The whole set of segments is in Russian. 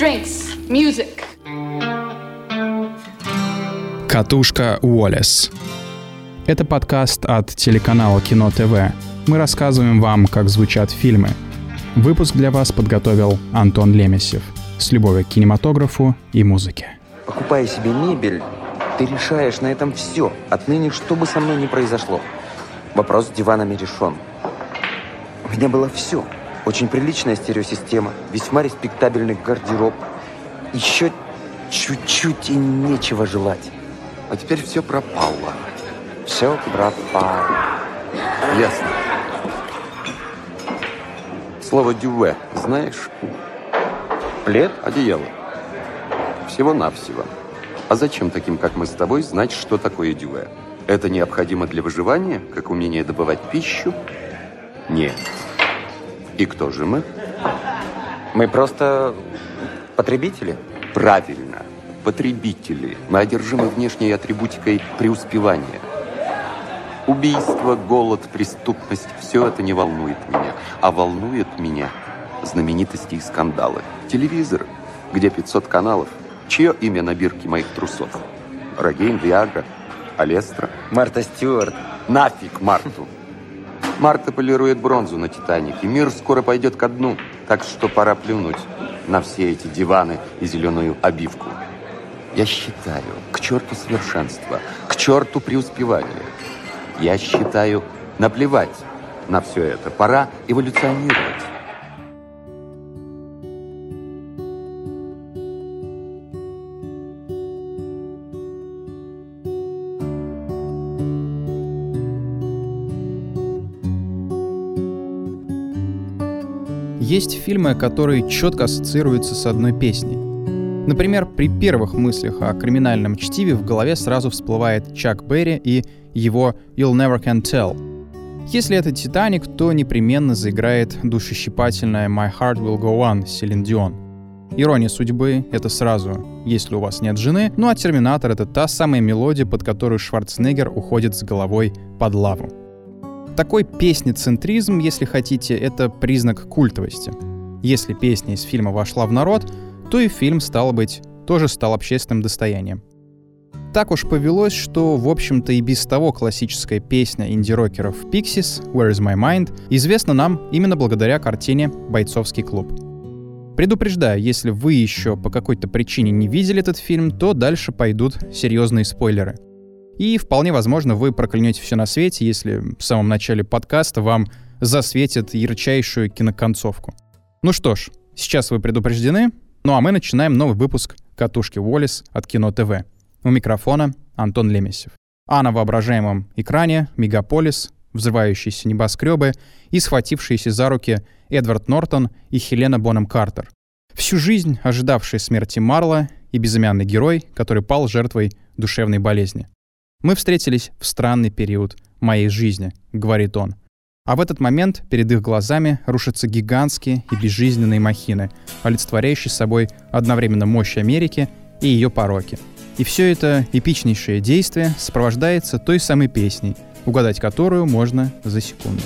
drinks, music. Катушка Уоллес. Это подкаст от телеканала Кино ТВ. Мы рассказываем вам, как звучат фильмы. Выпуск для вас подготовил Антон Лемесев. С любовью к кинематографу и музыке. Покупая себе мебель, ты решаешь на этом все. Отныне, что бы со мной ни произошло. Вопрос с диванами решен. У меня было все. Очень приличная стереосистема, весьма респектабельный гардероб. Еще чуть-чуть и нечего желать. А теперь все пропало. Все пропало. Ясно. Слово «дюве» знаешь? Плед? Одеяло. Всего-навсего. А зачем таким, как мы с тобой, знать, что такое дюве? Это необходимо для выживания, как умение добывать пищу? Нет. И кто же мы? Мы просто потребители. Правильно. Потребители. Мы одержимы внешней атрибутикой преуспевания. Убийство, голод, преступность – все это не волнует меня. А волнует меня знаменитости и скандалы. Телевизор, где 500 каналов. Чье имя на бирке моих трусов? Рогейн, Виагра, Алестра. Марта Стюарт. Нафиг Марту. Марта полирует бронзу на Титанике. Мир скоро пойдет ко дну. Так что пора плюнуть на все эти диваны и зеленую обивку. Я считаю, к черту совершенства, к черту преуспевания. Я считаю, наплевать на все это. Пора эволюционировать. Есть фильмы, которые четко ассоциируются с одной песней. Например, при первых мыслях о криминальном чтиве в голове сразу всплывает Чак Берри и его «You'll Never Can Tell». Если это «Титаник», то непременно заиграет душещипательная «My Heart Will Go On» Селин Дион. Ирония судьбы — это сразу, если у вас нет жены, ну а «Терминатор» — это та самая мелодия, под которую Шварценеггер уходит с головой под лаву. Такой песни-центризм, если хотите, это признак культовости. Если песня из фильма вошла в народ, то и фильм, стало быть, тоже стал общественным достоянием. Так уж повелось, что, в общем-то, и без того классическая песня инди-рокеров Pixies «Where is my mind» известна нам именно благодаря картине «Бойцовский клуб». Предупреждаю, если вы еще по какой-то причине не видели этот фильм, то дальше пойдут серьезные спойлеры. И вполне возможно, вы проклянете все на свете, если в самом начале подкаста вам засветит ярчайшую киноконцовку. Ну что ж, сейчас вы предупреждены, ну а мы начинаем новый выпуск «Катушки Уоллес» от Кино ТВ. У микрофона Антон Лемесев. А на воображаемом экране мегаполис, взрывающиеся небоскребы и схватившиеся за руки Эдвард Нортон и Хелена Боном Картер. Всю жизнь ожидавшие смерти Марла и безымянный герой, который пал жертвой душевной болезни. «Мы встретились в странный период моей жизни», — говорит он. А в этот момент перед их глазами рушатся гигантские и безжизненные махины, олицетворяющие собой одновременно мощь Америки и ее пороки — и все это эпичнейшее действие сопровождается той самой песней, угадать которую можно за секунду.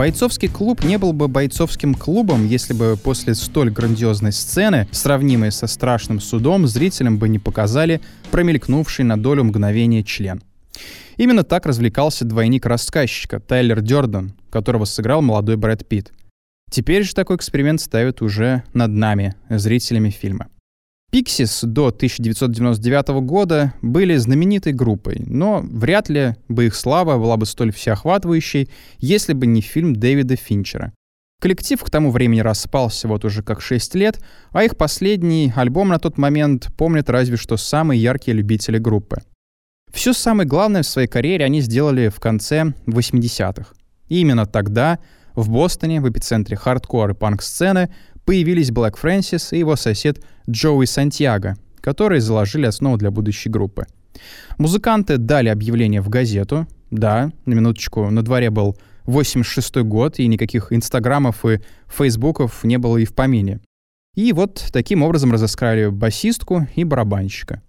Бойцовский клуб не был бы бойцовским клубом, если бы после столь грандиозной сцены, сравнимой со страшным судом, зрителям бы не показали промелькнувший на долю мгновения член. Именно так развлекался двойник рассказчика Тайлер Дёрден, которого сыграл молодой Брэд Питт. Теперь же такой эксперимент ставят уже над нами, зрителями фильма. Pixies до 1999 года были знаменитой группой, но вряд ли бы их слава была бы столь всеохватывающей, если бы не фильм Дэвида Финчера. Коллектив к тому времени распался вот уже как 6 лет, а их последний альбом на тот момент помнят разве что самые яркие любители группы. Все самое главное в своей карьере они сделали в конце 80-х. И именно тогда в Бостоне, в эпицентре хардкор и панк-сцены, появились Блэк Фрэнсис и его сосед Джоуи Сантьяго, которые заложили основу для будущей группы. Музыканты дали объявление в газету. Да, на минуточку, на дворе был 86 год, и никаких инстаграмов и фейсбуков не было и в помине. И вот таким образом разыскали басистку и барабанщика.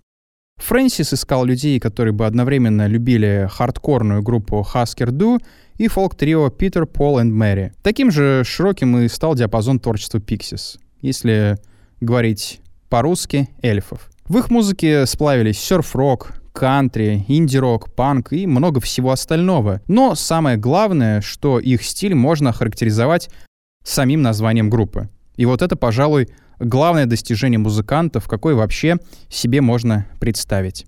Фрэнсис искал людей, которые бы одновременно любили хардкорную группу Husker Du и фолк-трио Питер, Пол и Мэри. Таким же широким и стал диапазон творчества Pixies, если говорить по-русски, эльфов. В их музыке сплавились серф-рок, кантри, инди-рок, панк и много всего остального. Но самое главное, что их стиль можно характеризовать самим названием группы. И вот это, пожалуй, главное достижение музыкантов, какое вообще себе можно представить.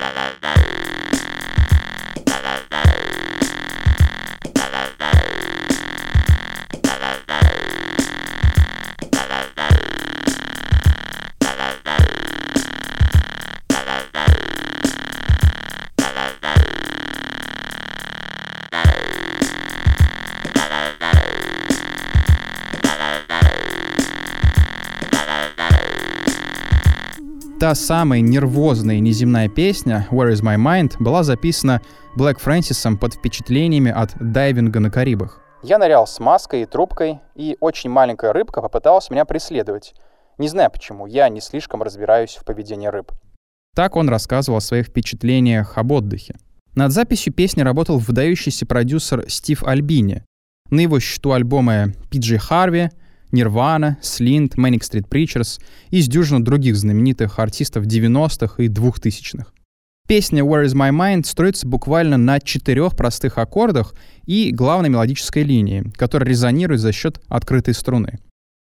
Та самая нервозная неземная песня «Where is my mind» была записана Блэк Фрэнсисом под впечатлениями от дайвинга на Карибах. Я нырял с маской и трубкой, и очень маленькая рыбка попыталась меня преследовать. Не знаю почему, я не слишком разбираюсь в поведении рыб. Так он рассказывал о своих впечатлениях об отдыхе. Над записью песни работал выдающийся продюсер Стив Альбини. На его счету альбомы Пиджи Харви, Nirvana, Slint, Manic Street Preachers и с дюжину других знаменитых артистов 90-х и 2000-х. Песня «Where is my mind» строится буквально на четырех простых аккордах и главной мелодической линии, которая резонирует за счет открытой струны.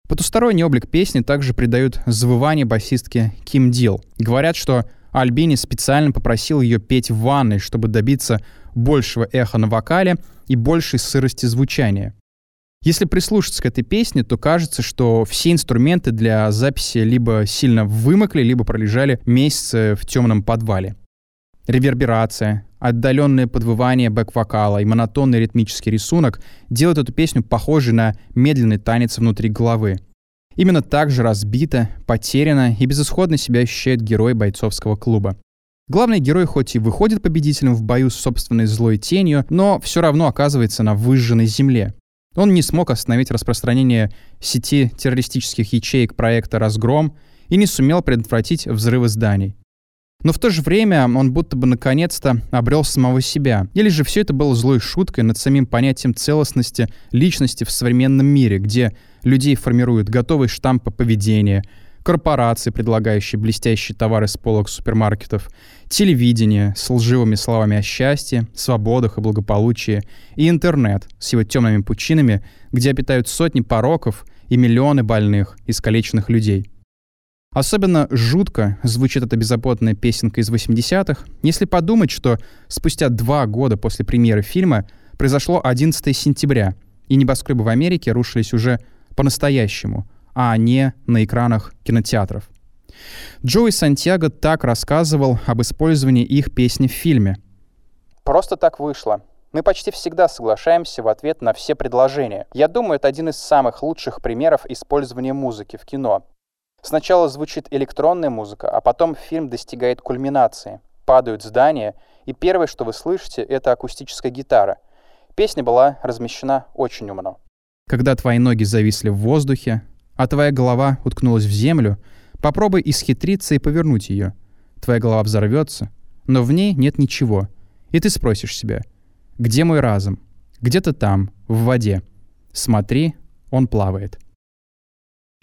Потусторонний облик песни также придают завывание басистки Ким Дил. Говорят, что Альбини специально попросил ее петь в ванной, чтобы добиться большего эха на вокале и большей сырости звучания. Если прислушаться к этой песне, то кажется, что все инструменты для записи либо сильно вымокли, либо пролежали месяцы в темном подвале. Реверберация, отдаленное подвывание бэк-вокала и монотонный ритмический рисунок делают эту песню похожей на медленный танец внутри головы. Именно так же разбито, потеряно и безысходно себя ощущает герой бойцовского клуба. Главный герой хоть и выходит победителем в бою с собственной злой тенью, но все равно оказывается на выжженной земле. Он не смог остановить распространение сети террористических ячеек проекта «Разгром» и не сумел предотвратить взрывы зданий. Но в то же время он будто бы наконец-то обрел самого себя. Или же все это было злой шуткой над самим понятием целостности личности в современном мире, где людей формируют готовые штампы поведения, корпорации, предлагающие блестящие товары с полок супермаркетов, телевидение с лживыми словами о счастье, свободах и благополучии, и интернет с его темными пучинами, где обитают сотни пороков и миллионы больных, искалеченных людей. Особенно жутко звучит эта беззаботная песенка из 80-х, если подумать, что спустя два года после премьеры фильма произошло 11 сентября, и небоскребы в Америке рушились уже по-настоящему, а не на экранах кинотеатров. Джои Сантьяго так рассказывал об использовании их песни в фильме. «Просто так вышло. Мы почти всегда соглашаемся в ответ на все предложения. Я думаю, это один из самых лучших примеров использования музыки в кино. Сначала звучит электронная музыка, а потом фильм достигает кульминации. Падают здания, и первое, что вы слышите, это акустическая гитара. Песня была размещена очень умно. Когда твои ноги зависли в воздухе, а твоя голова уткнулась в землю, попробуй исхитриться и повернуть ее. Твоя голова взорвется, но в ней нет ничего. И ты спросишь себя, где мой разум? Где-то там, в воде. Смотри, он плавает.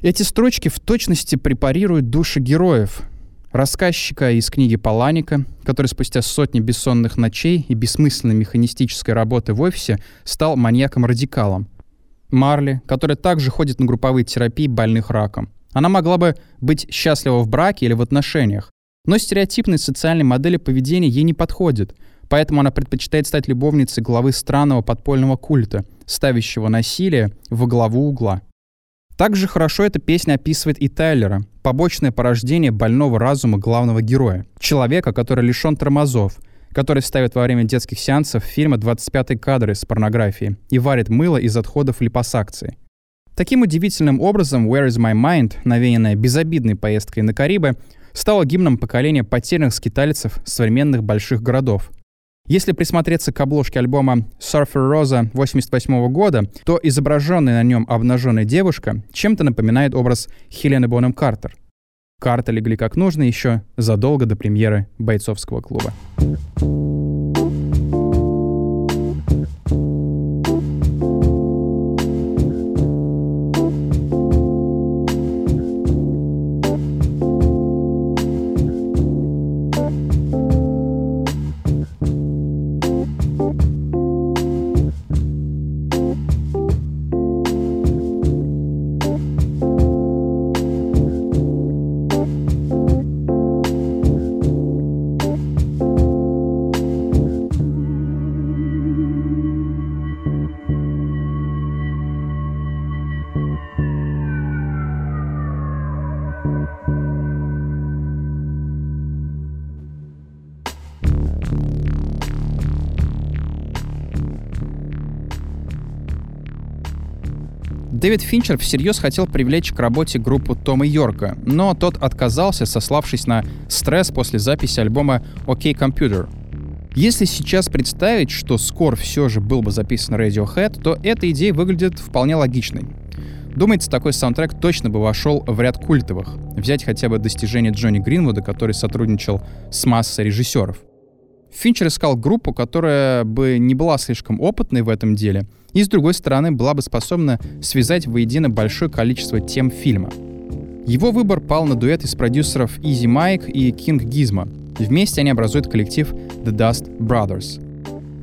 Эти строчки в точности препарируют души героев. Рассказчика из книги Паланика, который спустя сотни бессонных ночей и бессмысленной механистической работы в офисе стал маньяком-радикалом — Марли, которая также ходит на групповые терапии больных раком. Она могла бы быть счастлива в браке или в отношениях, но стереотипные социальные модели поведения ей не подходят, поэтому она предпочитает стать любовницей главы странного подпольного культа, ставящего насилие во главу угла. Также хорошо эта песня описывает и Тайлера, побочное порождение больного разума главного героя. Человека, который лишен тормозов, который ставит во время детских сеансов фильма 25-й кадр из порнографии и варит мыло из отходов липосакции. Таким удивительным образом «Where is my mind», навеянная безобидной поездкой на Карибы, стала гимном поколения потерянных скитальцев современных больших городов. Если присмотреться к обложке альбома Surfer Rosa 88 года, то изображенная на нем обнаженная девушка чем-то напоминает образ Хелены Бонем Картер. Карты легли как нужно еще задолго до премьеры бойцовского клуба. Дэвид Финчер всерьез хотел привлечь к работе группу Тома Йорка, но тот отказался, сославшись на стресс после записи альбома «OK Computer». Если сейчас представить, что скор все же был бы записан Radiohead, то эта идея выглядит вполне логичной. Думается, такой саундтрек точно бы вошел в ряд культовых. Взять хотя бы достижение Джонни Гринвуда, который сотрудничал с массой режиссеров. Финчер искал группу, которая бы не была слишком опытной в этом деле, и, с другой стороны, была бы способна связать воедино большое количество тем фильма. Его выбор пал на дуэт из продюсеров Easy Mike и King Gizmo. Вместе они образуют коллектив The Dust Brothers.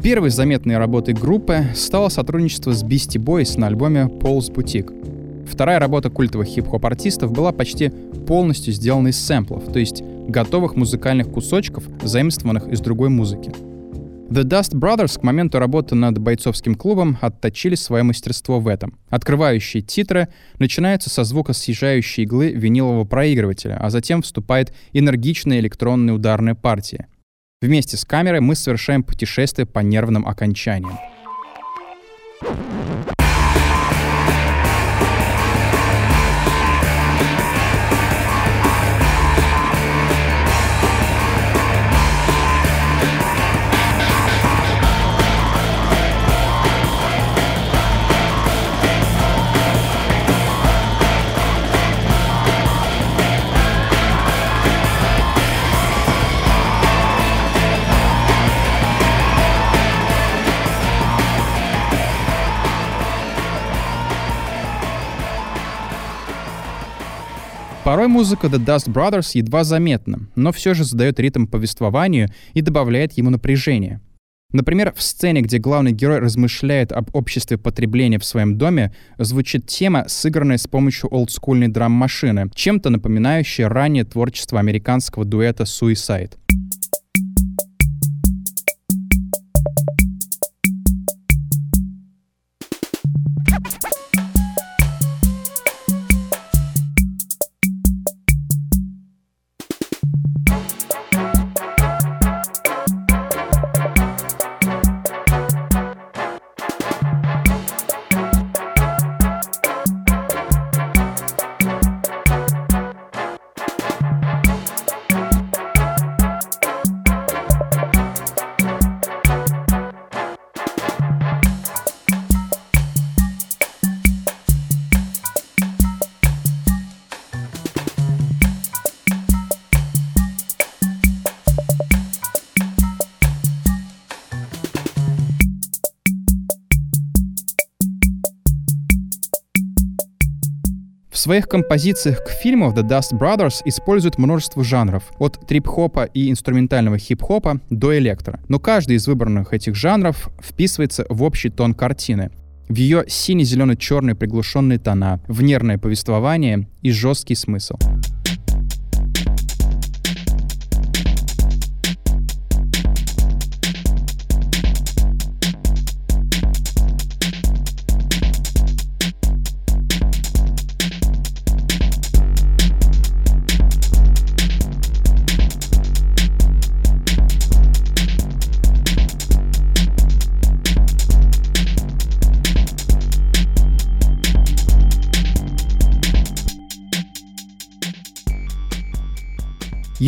Первой заметной работой группы стало сотрудничество с Beastie Boys на альбоме Paul's Boutique. Вторая работа культовых хип-хоп артистов была почти полностью сделана из сэмплов, то есть готовых музыкальных кусочков, заимствованных из другой музыки. The Dust Brothers к моменту работы над бойцовским клубом отточили свое мастерство в этом. Открывающие титры начинаются со звука съезжающей иглы винилового проигрывателя, а затем вступает энергичная электронная ударная партия. Вместе с камерой мы совершаем путешествие по нервным окончаниям. Порой музыка The Dust Brothers едва заметна, но все же задает ритм повествованию и добавляет ему напряжение. Например, в сцене, где главный герой размышляет об обществе потребления в своем доме, звучит тема, сыгранная с помощью олдскульной драм-машины, чем-то напоминающая раннее творчество американского дуэта Suicide. Своих композициях к фильму The Dust Brothers используют множество жанров, от трип-хопа и инструментального хип-хопа до электро. Но каждый из выбранных этих жанров вписывается в общий тон картины, в ее сине-зелено-черные приглушенные тона, в нервное повествование и жесткий смысл.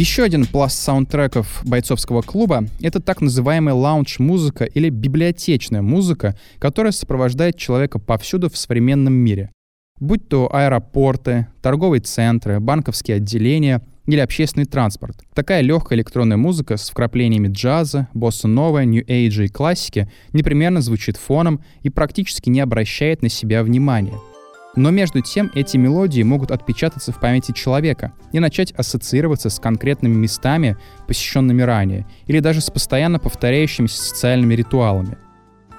Еще один пласт саундтреков бойцовского клуба — это так называемая лаунж-музыка или библиотечная музыка, которая сопровождает человека повсюду в современном мире. Будь то аэропорты, торговые центры, банковские отделения или общественный транспорт. Такая легкая электронная музыка с вкраплениями джаза, босса-новая, нью-эйджа и классики непременно звучит фоном и практически не обращает на себя внимания — но между тем эти мелодии могут отпечататься в памяти человека и начать ассоциироваться с конкретными местами, посещенными ранее, или даже с постоянно повторяющимися социальными ритуалами.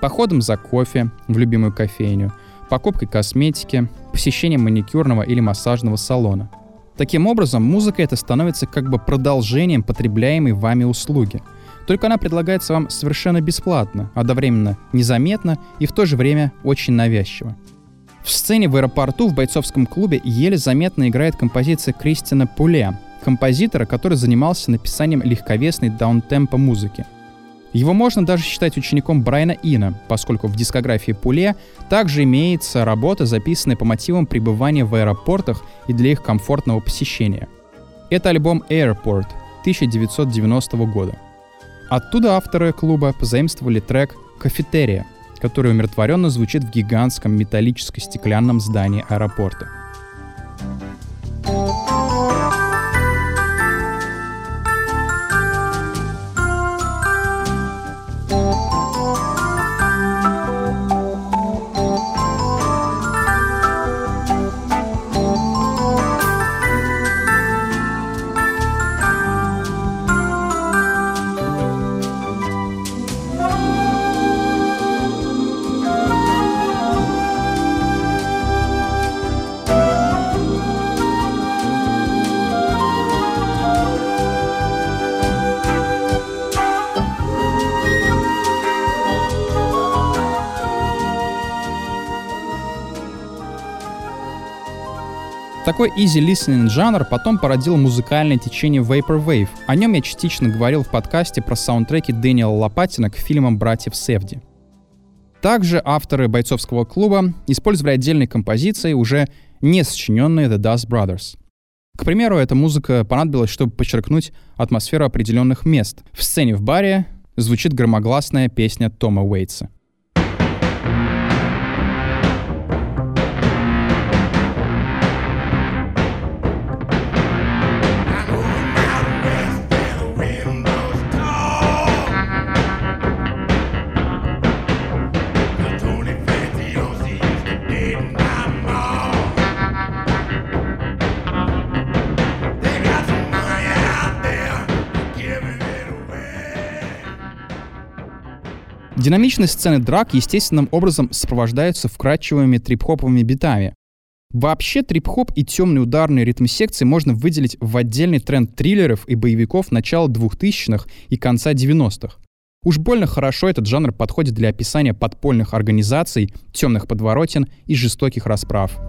Походом за кофе в любимую кофейню, покупкой косметики, посещением маникюрного или массажного салона. Таким образом, музыка это становится как бы продолжением потребляемой вами услуги. Только она предлагается вам совершенно бесплатно, одновременно незаметно и в то же время очень навязчиво. В сцене в аэропорту в бойцовском клубе еле заметно играет композиция Кристина Пуле, композитора, который занимался написанием легковесной даунтемпа музыки. Его можно даже считать учеником Брайана Ина, поскольку в дискографии Пуле также имеется работа, записанная по мотивам пребывания в аэропортах и для их комфортного посещения. Это альбом Airport 1990 года. Оттуда авторы клуба позаимствовали трек «Кафетерия», который умиротворенно звучит в гигантском металлическо-стеклянном здании аэропорта. Такой easy listening жанр потом породил музыкальное течение Vaporwave. О нем я частично говорил в подкасте про саундтреки Дэниела Лопатина к фильмам «Братьев Севди». Также авторы бойцовского клуба использовали отдельные композиции, уже не сочиненные The Dust Brothers. К примеру, эта музыка понадобилась, чтобы подчеркнуть атмосферу определенных мест. В сцене в баре звучит громогласная песня Тома Уэйтса. Динамичные сцены драк естественным образом сопровождаются вкрадчивыми трип-хоповыми битами. Вообще трип-хоп и темные ударные ритм-секции можно выделить в отдельный тренд триллеров и боевиков начала 2000-х и конца 90-х. Уж больно хорошо этот жанр подходит для описания подпольных организаций, темных подворотен и жестоких расправ.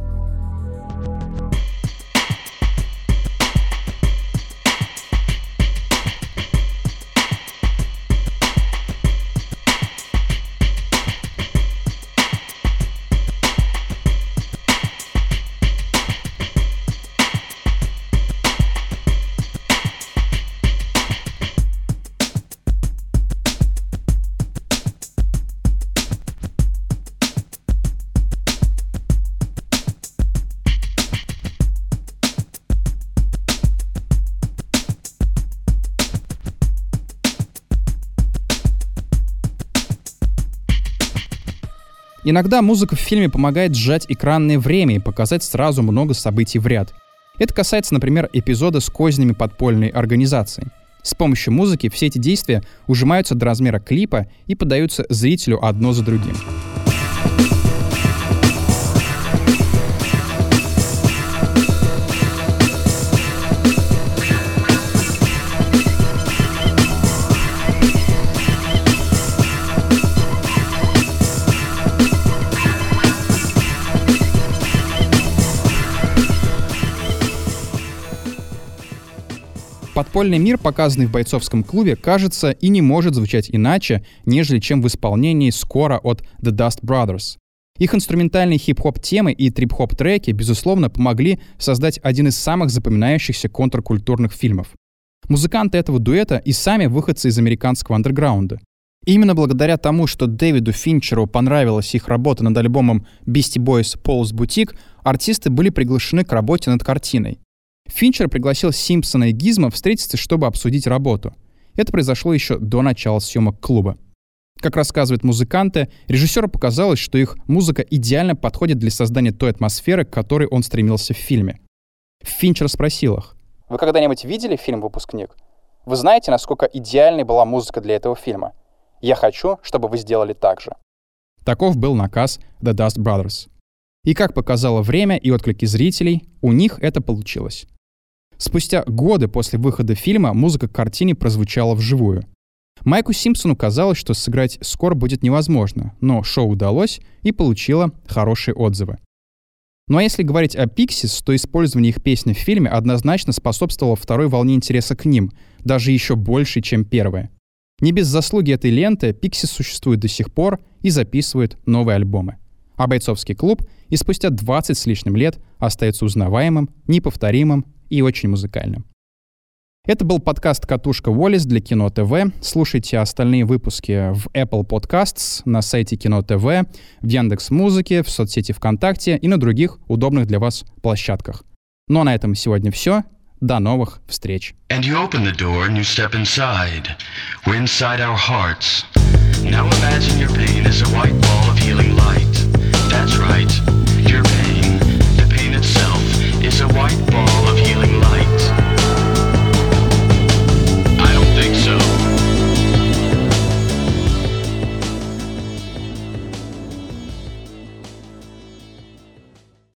Иногда музыка в фильме помогает сжать экранное время и показать сразу много событий в ряд. Это касается, например, эпизода с кознями подпольной организации. С помощью музыки все эти действия ужимаются до размера клипа и подаются зрителю одно за другим. Подпольный мир, показанный в бойцовском клубе, кажется и не может звучать иначе, нежели чем в исполнении скора от The Dust Brothers. Их инструментальные хип-хоп темы и трип-хоп треки, безусловно, помогли создать один из самых запоминающихся контркультурных фильмов. Музыканты этого дуэта и сами выходцы из американского андерграунда. Именно благодаря тому, что Дэвиду Финчеру понравилась их работа над альбомом Beastie Boys Paul's Boutique, артисты были приглашены к работе над картиной. Финчер пригласил Симпсона и Гизма встретиться, чтобы обсудить работу. Это произошло еще до начала съемок клуба. Как рассказывают музыканты, режиссеру показалось, что их музыка идеально подходит для создания той атмосферы, к которой он стремился в фильме. Финчер спросил их. Вы когда-нибудь видели фильм «Выпускник»? Вы знаете, насколько идеальной была музыка для этого фильма? Я хочу, чтобы вы сделали так же. Таков был наказ The Dust Brothers. И как показало время и отклики зрителей, у них это получилось. Спустя годы после выхода фильма музыка к картине прозвучала вживую. Майку Симпсону казалось, что сыграть скоро будет невозможно, но шоу удалось и получило хорошие отзывы. Ну а если говорить о Pixies, то использование их песни в фильме однозначно способствовало второй волне интереса к ним, даже еще больше, чем первая. Не без заслуги этой ленты Pixies существует до сих пор и записывает новые альбомы. А бойцовский клуб и спустя 20 с лишним лет остается узнаваемым, неповторимым и очень музыкальным. Это был подкаст «Катушка Уоллес» для Кино ТВ. Слушайте остальные выпуски в Apple Podcasts, на сайте Кино ТВ, в Яндекс Музыке, в соцсети ВКонтакте и на других удобных для вас площадках. Ну а на этом сегодня все. До новых встреч. And you open the door and you step inside. We're inside our hearts. Now That's right, your pain, the pain itself, is a white ball